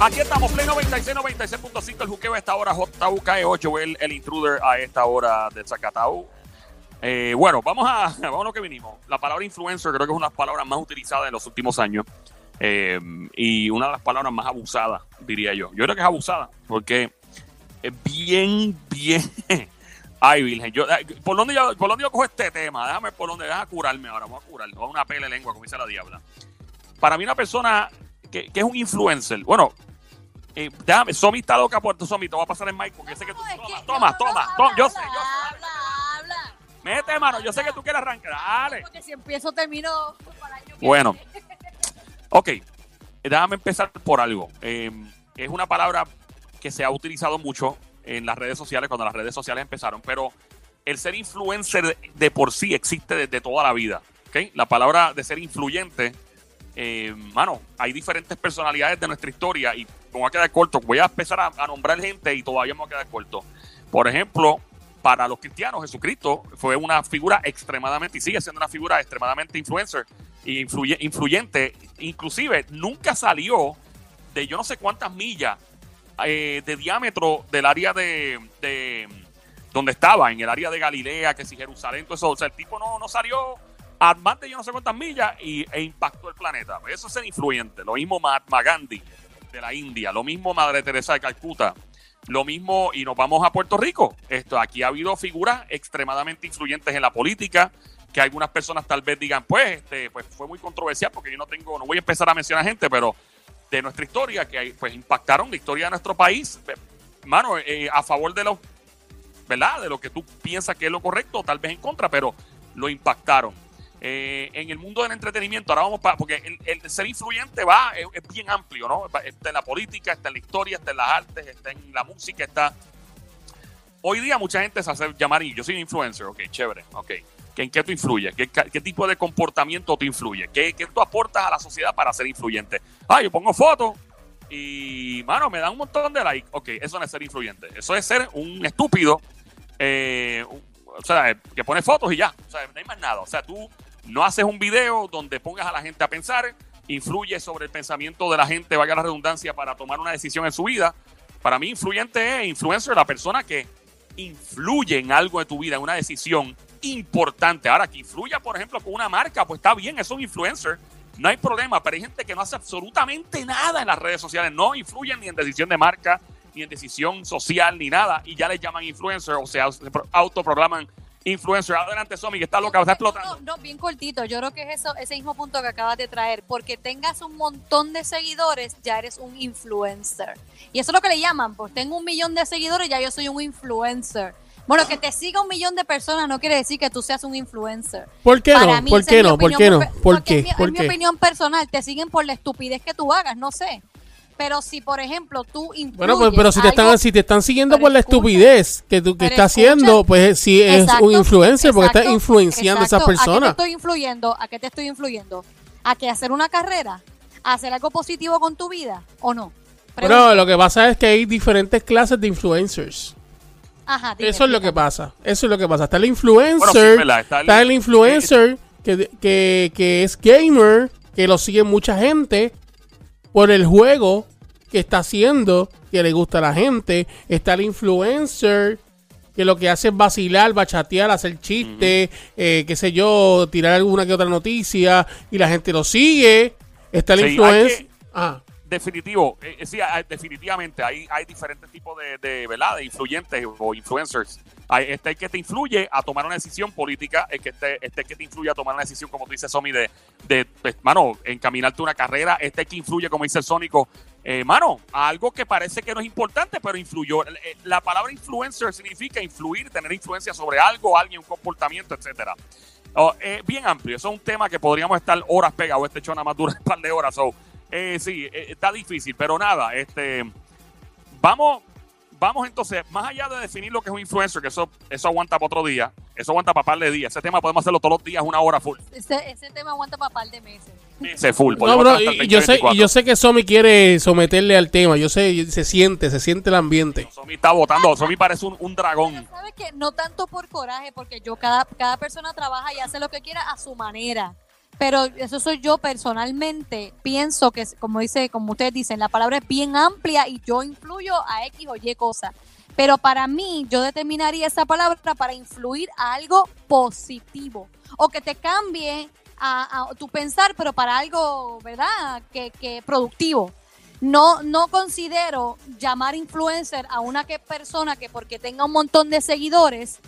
Aquí estamos, Play 96, 96.5, el juqueo a esta hora, JUKE8, el, el intruder a esta hora de Zacatau. Eh, bueno, vamos a, vamos a lo que vinimos. La palabra influencer creo que es una de las palabras más utilizadas en los últimos años eh, y una de las palabras más abusadas, diría yo. Yo creo que es abusada porque es bien, bien... Ay, Virgen, yo, ¿por, dónde yo, ¿por dónde yo cojo este tema? Déjame por dónde, déjame curarme ahora, vamos a curarme, vamos a una pele lengua, como dice la diabla. Para mí una persona que, que es un influencer, bueno, eh, déjame, Somi está loca por tu Somi, te voy a pasar el mic porque sé que tú. Toma, toma, no, toma, no, toma, yo sé, yo sé. Habla, habla. Mete mano, yo sé que tú quieres arrancar, dale. Porque si empiezo, termino Bueno. Ok, déjame empezar por algo. Eh, es una palabra que se ha utilizado mucho en las redes sociales cuando las redes sociales empezaron, pero el ser influencer de, por sí existe desde toda la vida. ¿ok? La palabra de ser influyente, eh, mano, hay diferentes personalidades de nuestra historia y me voy a quedar corto. Voy a empezar a, nombrar gente y todavía me voy a quedar corto. Por ejemplo, para los cristianos, Jesucristo fue una figura extremadamente, y sigue siendo una figura extremadamente influencer y influye- influyente. Inclusive, nunca salió de yo no sé cuántas millas eh, de diámetro del área de, de donde estaba, en el área de Galilea, que si Jerusalén, todo eso. O sea, el tipo no, no salió a más de yo no sé cuántas millas y, e impactó el planeta. Eso es ser influyente. Lo mismo Mahatma Gandhi de la India, lo mismo Madre Teresa de Calcuta, lo mismo, y nos vamos a Puerto Rico. Esto, aquí ha habido figuras extremadamente influyentes en la política, que algunas personas tal vez digan, pues, este, pues fue muy controversial porque yo no tengo, no voy a empezar a mencionar gente, pero de nuestra historia, que pues impactaron la historia de nuestro país, mano, eh, a favor de los, ¿verdad? De lo que tú piensas que es lo correcto, tal vez en contra, pero lo impactaron. Eh, en el mundo del entretenimiento, ahora vamos para, porque el, ser influyente va, es, es bien amplio, ¿no? Está en la política, está en la historia, está en las artes, está en la música, está... Hoy día mucha gente se hace llamar, y yo soy influencer, ok, chévere, ok. ¿En qué tú influyes? ¿Qué, qué tipo de comportamiento te influye? ¿Qué, ¿Qué tú aportas a la sociedad para ser influyente? Ah, yo pongo fotos y, mano, me dan un montón de likes. Ok, eso no es ser influyente. Eso es ser un estúpido, eh, o sea, que pone fotos y ya. O sea, no hay más nada. O sea, tú no haces un video donde pongas a la gente a pensar, influye sobre el pensamiento de la gente, vaya la redundancia, para tomar una decisión en su vida. Para mí, influyente es influencer, la persona que influye en algo de tu vida, en una decisión importante. Ahora, que influya, por ejemplo, con una marca, pues está bien, es un influencer, no hay problema, pero hay gente que no hace absolutamente nada en las redes sociales, no influyen ni en decisión de marca, ni en decisión social, ni nada, y ya les llaman influencer, o sea, se pro- autoproclaman influencer. Adelante, Somi, que está loca, está explotando. No, no, bien cortito. Yo creo que es eso, ese mismo punto que acabas de traer. Porque tengas un montón de seguidores, ya eres un influencer. Y eso es lo que le llaman. Pues tengo un millón de seguidores, ya yo soy un influencer. Bueno, que te siga un millón de personas no quiere decir que tú seas un influencer. ¿Por qué Para no? mí, ¿Por qué no? ¿Por qué no? ¿Por qué? mi, ¿Por es mi opinión personal. Te siguen por la estupidez que tú hagas, no sé. Pero si, por ejemplo, tú Bueno, pues, pero si te están algo- si te están siguiendo por la escucha. estupidez que tú que estás escucha. haciendo, pues sí es Exacto, un influencer porque estás exacto, influenciando a esas exacto. ¿A qué te personas. estoy influyendo? ¿A qué te estoy influyendo? ¿A que hacer una carrera? ¿A hacer algo positivo con tu vida o no? Pero Pregunto. lo que pasa es que hay diferentes clases de influencers. Ajá, dime, Eso es lo que pasa. Eso es lo que pasa. Está el influencer, Bueno, sí, es verdad, está está, el- influencer que, que, que es gamer, que lo sigue mucha gente por el juego que está haciendo, que le gusta a la gente. Está el influencer que lo que hace es vacilar, bachatear, hacer chistes, eh, qué sé yo, tirar alguna que otra noticia y la gente lo sigue. Está el Sí, influencer. que- Ah, Definitivo, eh, eh, sí, hay- definitivamente hay, hay diferentes tipos de, de, ¿verdad? de influyentes o influencers. Hay, este el que te influye a tomar una decisión política, el que este, este el que te influye a tomar una decisión, como tú dices, Somi, de, de, de, mano, encaminarte una carrera, este el que influye, como dice el Sónico, eh, mano, a algo que parece que no es importante, pero influyó. Eh, La palabra influencer significa influir, tener influencia sobre algo, alguien, un comportamiento, etcétera. Oh, bien amplio, eso es un tema que podríamos estar horas pegados, este show nada más dura un par de horas, so, eh, sí, eh, está difícil, pero nada, este, vamos, vamos entonces, más allá de definir lo que es un influencer, que eso, eso aguanta para otro día, eso aguanta para par de días. Ese tema podemos hacerlo todos los días, una hora full. Ese, ese tema aguanta para par de meses. Ese full. No, bro, y, yo sé, 2024. y yo sé que Somi quiere someterle al tema. Yo sé, se siente, se siente el ambiente. Somi está votando, Somi parece un, un dragón. ¿Sabes qué? No tanto por coraje, porque yo, cada, cada persona trabaja y hace lo que quiera a su manera. Pero eso soy yo personalmente. Pienso que, como dice, como ustedes dicen, la palabra es bien amplia y yo influyo a X o Y cosa. Pero para mí, yo determinaría esa palabra para influir a algo positivo. O que te cambie a, tu pensar, pero para algo, ¿verdad? Que, que productivo. No, no considero llamar influencer a una que persona que porque tenga un montón de seguidores,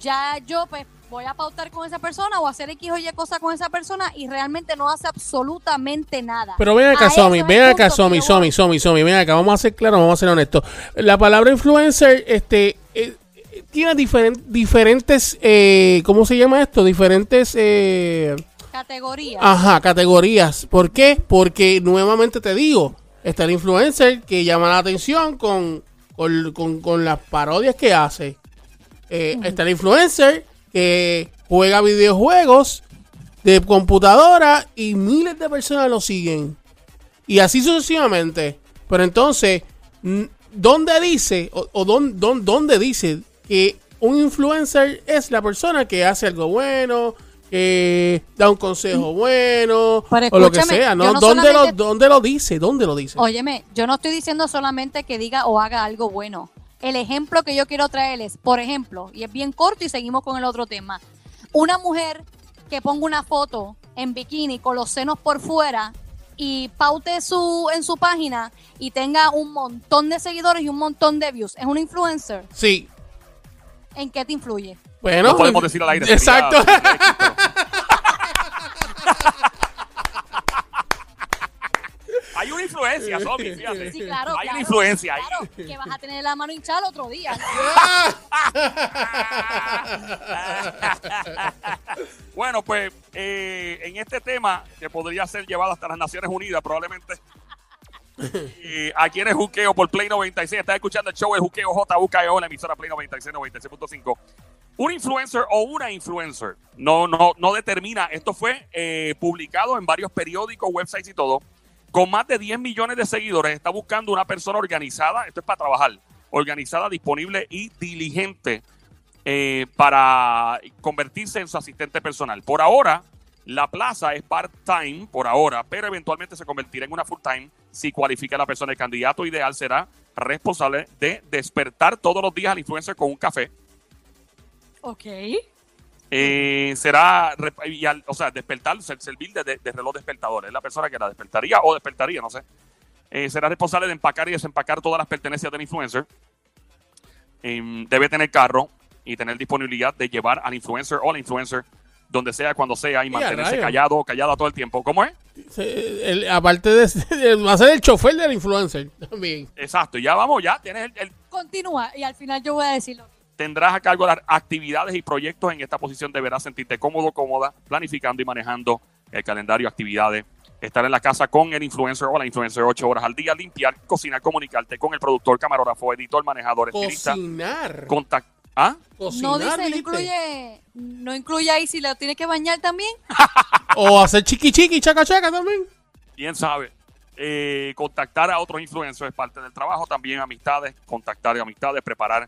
ya yo pues voy a pautar con esa persona o hacer X o Y cosa con esa persona y realmente no hace absolutamente nada. Pero ven acá, Somi, ven acá, Somi, Somi. Somi, Somi, ven acá, vamos a ser claros, vamos a ser honestos. La palabra influencer, este, eh, eh, tiene diferen- diferentes, eh, ¿cómo se llama esto? Diferentes, eh, Categoría. ajá, categorías. ¿Por qué? Porque nuevamente te digo, está el influencer que llama la atención con, con, con- con las parodias que hace. Eh, Está el influencer que juega videojuegos de computadora y miles de personas lo siguen. Y así sucesivamente. Pero entonces, ¿dónde dice o, o dón- dón- dónde dice que un influencer es la persona que hace algo bueno, que da un consejo bueno o lo que sea? ¿no? no ¿Dónde, lo, solamente- ¿Dónde lo dice? ¿Dónde lo dice? Óyeme, yo no estoy diciendo solamente que diga o haga algo bueno. El ejemplo que yo quiero traer es, por ejemplo, y es bien corto y seguimos con el otro tema, una mujer que ponga una foto en bikini con los senos por fuera y paute su en su página y tenga un montón de seguidores y un montón de views, es una influencer. Sí. ¿En qué te influye? Bueno, No podemos decir al aire. sería- Exacto. sería X, pero- Hay una influencia, Somi, fíjate. Sí, claro, Hay claro, una influencia ahí. Claro, que vas a tener la mano hinchada el otro día. Bueno, pues eh, en este tema, que podría ser llevado hasta las Naciones Unidas, probablemente. eh, aquí en el Juqueo por Play 96. Estás escuchando el show El Juqueo JUKEO, la emisora Play 96, 96.5. Un influencer o una influencer no, no, no determina. Esto fue eh, publicado en varios periódicos, websites y todo. Con más de 10 millones de seguidores, está buscando una persona organizada. Esto es para trabajar. Organizada, disponible y diligente eh, para convertirse en su asistente personal. Por ahora, la plaza es part-time, por ahora, pero eventualmente se convertirá en una full-time si cualifica la persona. El candidato ideal será responsable de despertar todos los días al influencer con un café. ok. Eh, será, y al- o sea, despertar, ser- servir de, de- reloj despertador. Es la persona que la despertaría o despertaría, no sé. Eh, será responsable de empacar y desempacar todas las pertenencias del influencer. Em, debe tener carro y tener disponibilidad de llevar al influencer o la influencer donde sea, cuando sea y mantenerse callado o callada todo el tiempo. ¿Cómo es? Se- el- aparte de, de- va a ser el chofer del influencer también. Exacto, ya vamos, ya tienes el- el, Continúa y al final yo voy a decirlo. Tendrás a cargo las actividades y proyectos en esta posición. Deberás sentirte cómodo, cómoda, planificando y manejando el calendario, actividades. Estar en la casa con el influencer o la influencer ocho horas al día, limpiar, cocinar, comunicarte con el productor, camarógrafo, editor, manejador, estilista, Cocinar. contact ¿Ah? Cocinar, No dice, no incluye, no incluye ahí si lo tienes que bañar también. O hacer chiqui chiqui, chaca chaca también. Quién sabe. Eh, contactar a otros influencers es parte del trabajo, también amistades, contactar amistades, preparar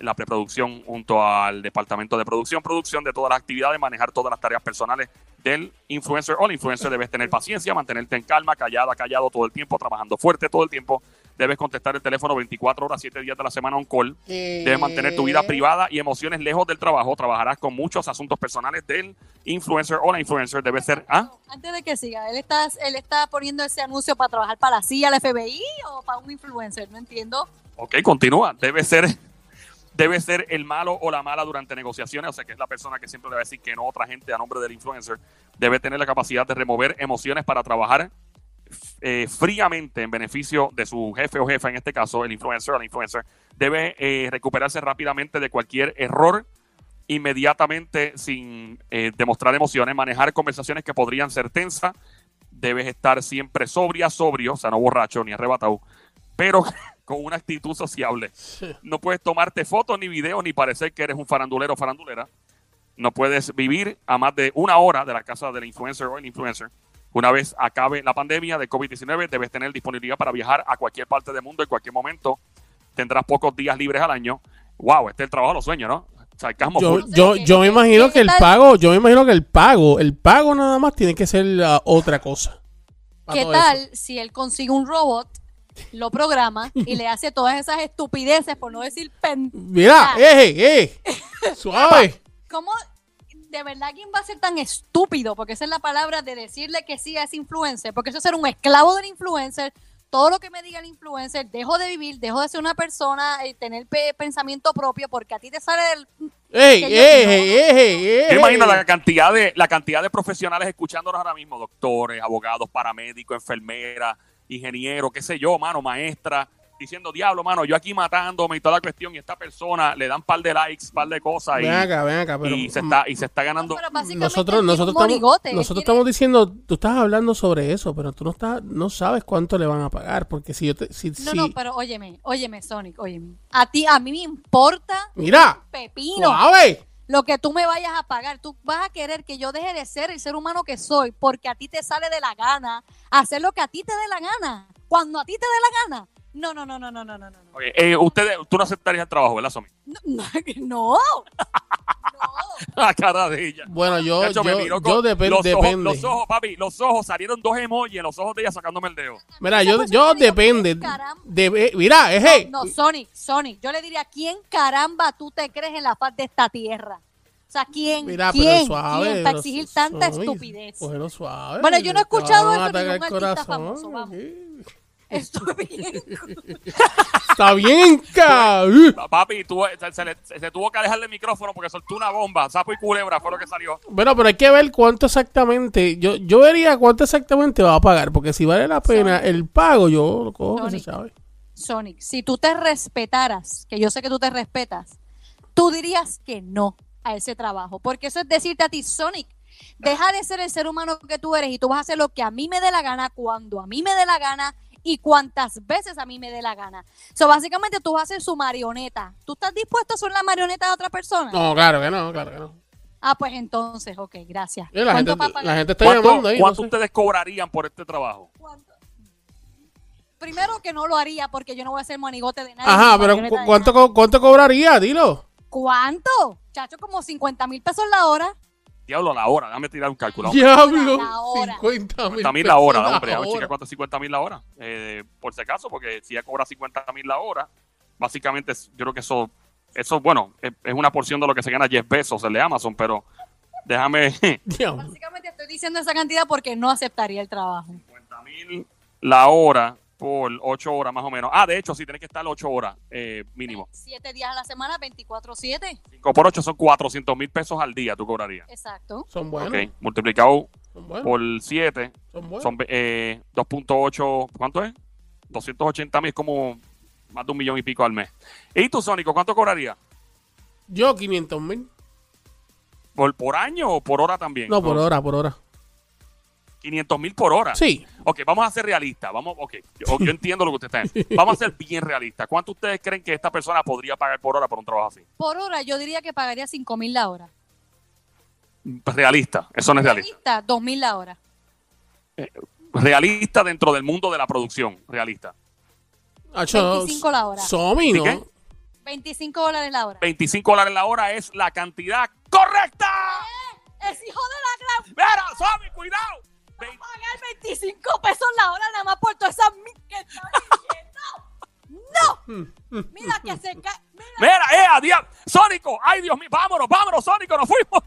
la preproducción junto al departamento de producción, producción de todas las actividades, manejar todas las tareas personales del influencer o la influencer. Debes tener paciencia, mantenerte en calma, callada, callado todo el tiempo, trabajando fuerte todo el tiempo. Debes contestar el teléfono 24 horas, 7 días de la semana on call. Debes mantener tu vida privada y emociones lejos del trabajo. Trabajarás con muchos asuntos personales del influencer o la influencer. Debe ser... ¿Ah? Antes de que siga, él está, él está poniendo ese anuncio para trabajar para la CIA, la FBI o para un influencer, no entiendo. Ok, continúa. Debe ser, debe ser el malo o la mala durante negociaciones, o sea que es la persona que siempre le va a decir que no otra gente a nombre del influencer. Debe tener la capacidad de remover emociones para trabajar eh, fríamente en beneficio de su jefe o jefa, en este caso el influencer o la influencer. Debe eh, recuperarse rápidamente de cualquier error inmediatamente sin eh, demostrar emociones, manejar conversaciones que podrían ser tensas. Debes estar siempre sobria, sobrio, o sea, no borracho ni arrebatado, pero con una actitud sociable. No puedes tomarte fotos ni videos ni parecer que eres un farandulero o farandulera. No puedes vivir a más de una hora de la casa del influencer o el influencer. Una vez acabe la pandemia de COVID-19, debes tener disponibilidad para viajar a cualquier parte del mundo en cualquier momento. Tendrás pocos días libres al año. Wow, este es el trabajo de los sueños, ¿no? Sarcasmo Yo, yo, ¿Qué- yo me imagino que el pago, yo me imagino que el pago, el pago nada más tiene que ser la otra cosa. ¿Qué tal eso. si él consigue un robot, lo programa y le hace todas esas estupideces, por no decir pen... Mira, eh, eh, suave. ¿Cómo de verdad quién va a ser tan estúpido? Porque esa es la palabra de decirle que sí a ese influencer, porque eso es ser un esclavo del influencer. Todo lo que me diga el influencer, dejo de vivir, dejo de ser una persona y tener pe- pensamiento propio, porque a ti te sale del... Ey, ey, ey, ey, ey. Yo imagino la cantidad de la cantidad de profesionales escuchándonos ahora mismo, doctores, abogados, paramédicos, enfermeras, ingenieros, qué sé yo, mano, maestra, diciendo, diablo, mano, yo aquí matándome y toda la cuestión, y esta persona le dan par de likes, par de cosas, y, Ven acá, ven acá, pero y se está, y se está ganando. Nosotros, nosotros un monigote, estamos, nosotros estamos diciendo, tú estás hablando sobre eso, pero tú no estás, no sabes cuánto le van a pagar, porque si yo te, si, No, si- no, pero óyeme, óyeme, Sonic, óyeme. A ti, a mí me importa mira, pepino suave. Lo que tú me vayas a pagar. Tú vas a querer que yo deje de ser el ser humano que soy porque a ti te sale de la gana hacer lo que a ti te dé la gana. Cuando a ti te dé la gana. No, no, no, no, no, no, no, no. Oye, eh, ustedes, tú no aceptarías el trabajo, ¿verdad, Somi? No, no. No. La cara de ella. Bueno, yo, me yo, miró yo con depen- los ojos, depende. los ojos, papi, los ojos, salieron dos emojis en los ojos de ella sacándome el dedo. Mira, yo, yo depende. De- mira, es hey. No, Sonic, Sonic. Yo le diría, ¿quién caramba tú te crees en la faz de esta tierra? O sea, ¿quién? Mira, ¿Quién? pero suave. ¿Quién para exigir tanta suave, estupidez? suave. Bueno, yo no he escuchado eso de el artista corazón famoso, vamos. Estoy bien. Está bien, cabrón. Papi, tú, se, se le- se tuvo que alejarle el micrófono porque soltó una bomba. Sapo y culebra fue lo que salió. Bueno, pero hay que ver cuánto exactamente. Yo, yo vería cuánto exactamente va a pagar. Porque si vale la pena Sonic. el pago, yo lo cojo, que se Sonic. sabe. Sonic, si tú te respetaras, que yo sé que tú te respetas, tú dirías que no a ese trabajo. Porque eso es decirte a ti, Sonic, deja de ser el ser humano que tú eres y tú vas a hacer lo que a mí me dé la gana, cuando a mí me dé la gana y cuantas veces a mí me dé la gana. So, básicamente tú vas a ser su marioneta. ¿Tú estás dispuesto a ser la marioneta de otra persona? No, claro que no, claro que no. Ah, pues entonces, ok, gracias. La, gente, está ¿Cuánto, llamando ahí. no cuánto sé. ustedes cobrarían por este trabajo? ¿Cuánto? Primero que no lo haría porque yo no voy a ser monigote de nadie. Ajá, pero marioneta ¿cu- de ¿cuánto, co- ¿cuánto cobraría? Dilo. ¿Cuánto? Chacho, como 50 mil pesos la hora. Diablo, la hora. Déjame tirar un cálculo. Diablo. La hora. 50 mil 50 mil la hora, pesos hombre. A ver, hora. chica, ¿cuánto es 50 mil la hora? Eh, por si acaso, porque si ella cobra 50 mil la hora, básicamente yo creo que eso, eso bueno, es, es una porción de lo que se gana Jeff Bezos, el de Amazon, pero déjame Diablo. Básicamente estoy diciendo esa cantidad porque no aceptaría el trabajo. 50 mil la hora por 8 horas más o menos. Ah, de hecho, sí, tienes que estar 8 horas eh, mínimo. Siete días a la semana, 24-7. 5 por 8 son 400 mil pesos al día, tú cobrarías. Exacto. Son buenos. Ok, multiplicado Son buenos. por 7 Son buenos. son eh, 2.8, ¿cuánto es? 280 mil, es como más de un millón y pico al mes. ¿Y tú, Sónico, cuánto cobrarías? Yo 500 mil. ¿Por, ¿Por año o por hora también? No, por hora, por hora. 500 mil por hora. Sí. Ok, vamos a ser realistas. Vamos, ok, yo, yo entiendo lo que ustedes están. Vamos a ser bien realistas. ¿Cuánto ustedes creen que esta persona podría pagar por hora por un trabajo así? Por hora yo diría que pagaría 5 mil la hora. Realista, eso no es realista. Realista, 2 mil la hora. Realista dentro del mundo de la producción, realista. Hacho, 25 la hora. Somi, ¿no? ¿Y qué? 25 dólares la hora. 25 dólares la hora es la cantidad correcta. Es hijo de la gran... Mira, Somi, cuidado. 20... pagar 25 pesos la hora nada más por todas esas que están diciendo. ¡No! Mira que se cae. Mira, Mira eh, adiós. Sónico, ay Dios mío, vámonos, vámonos, Sónico, nos fuimos.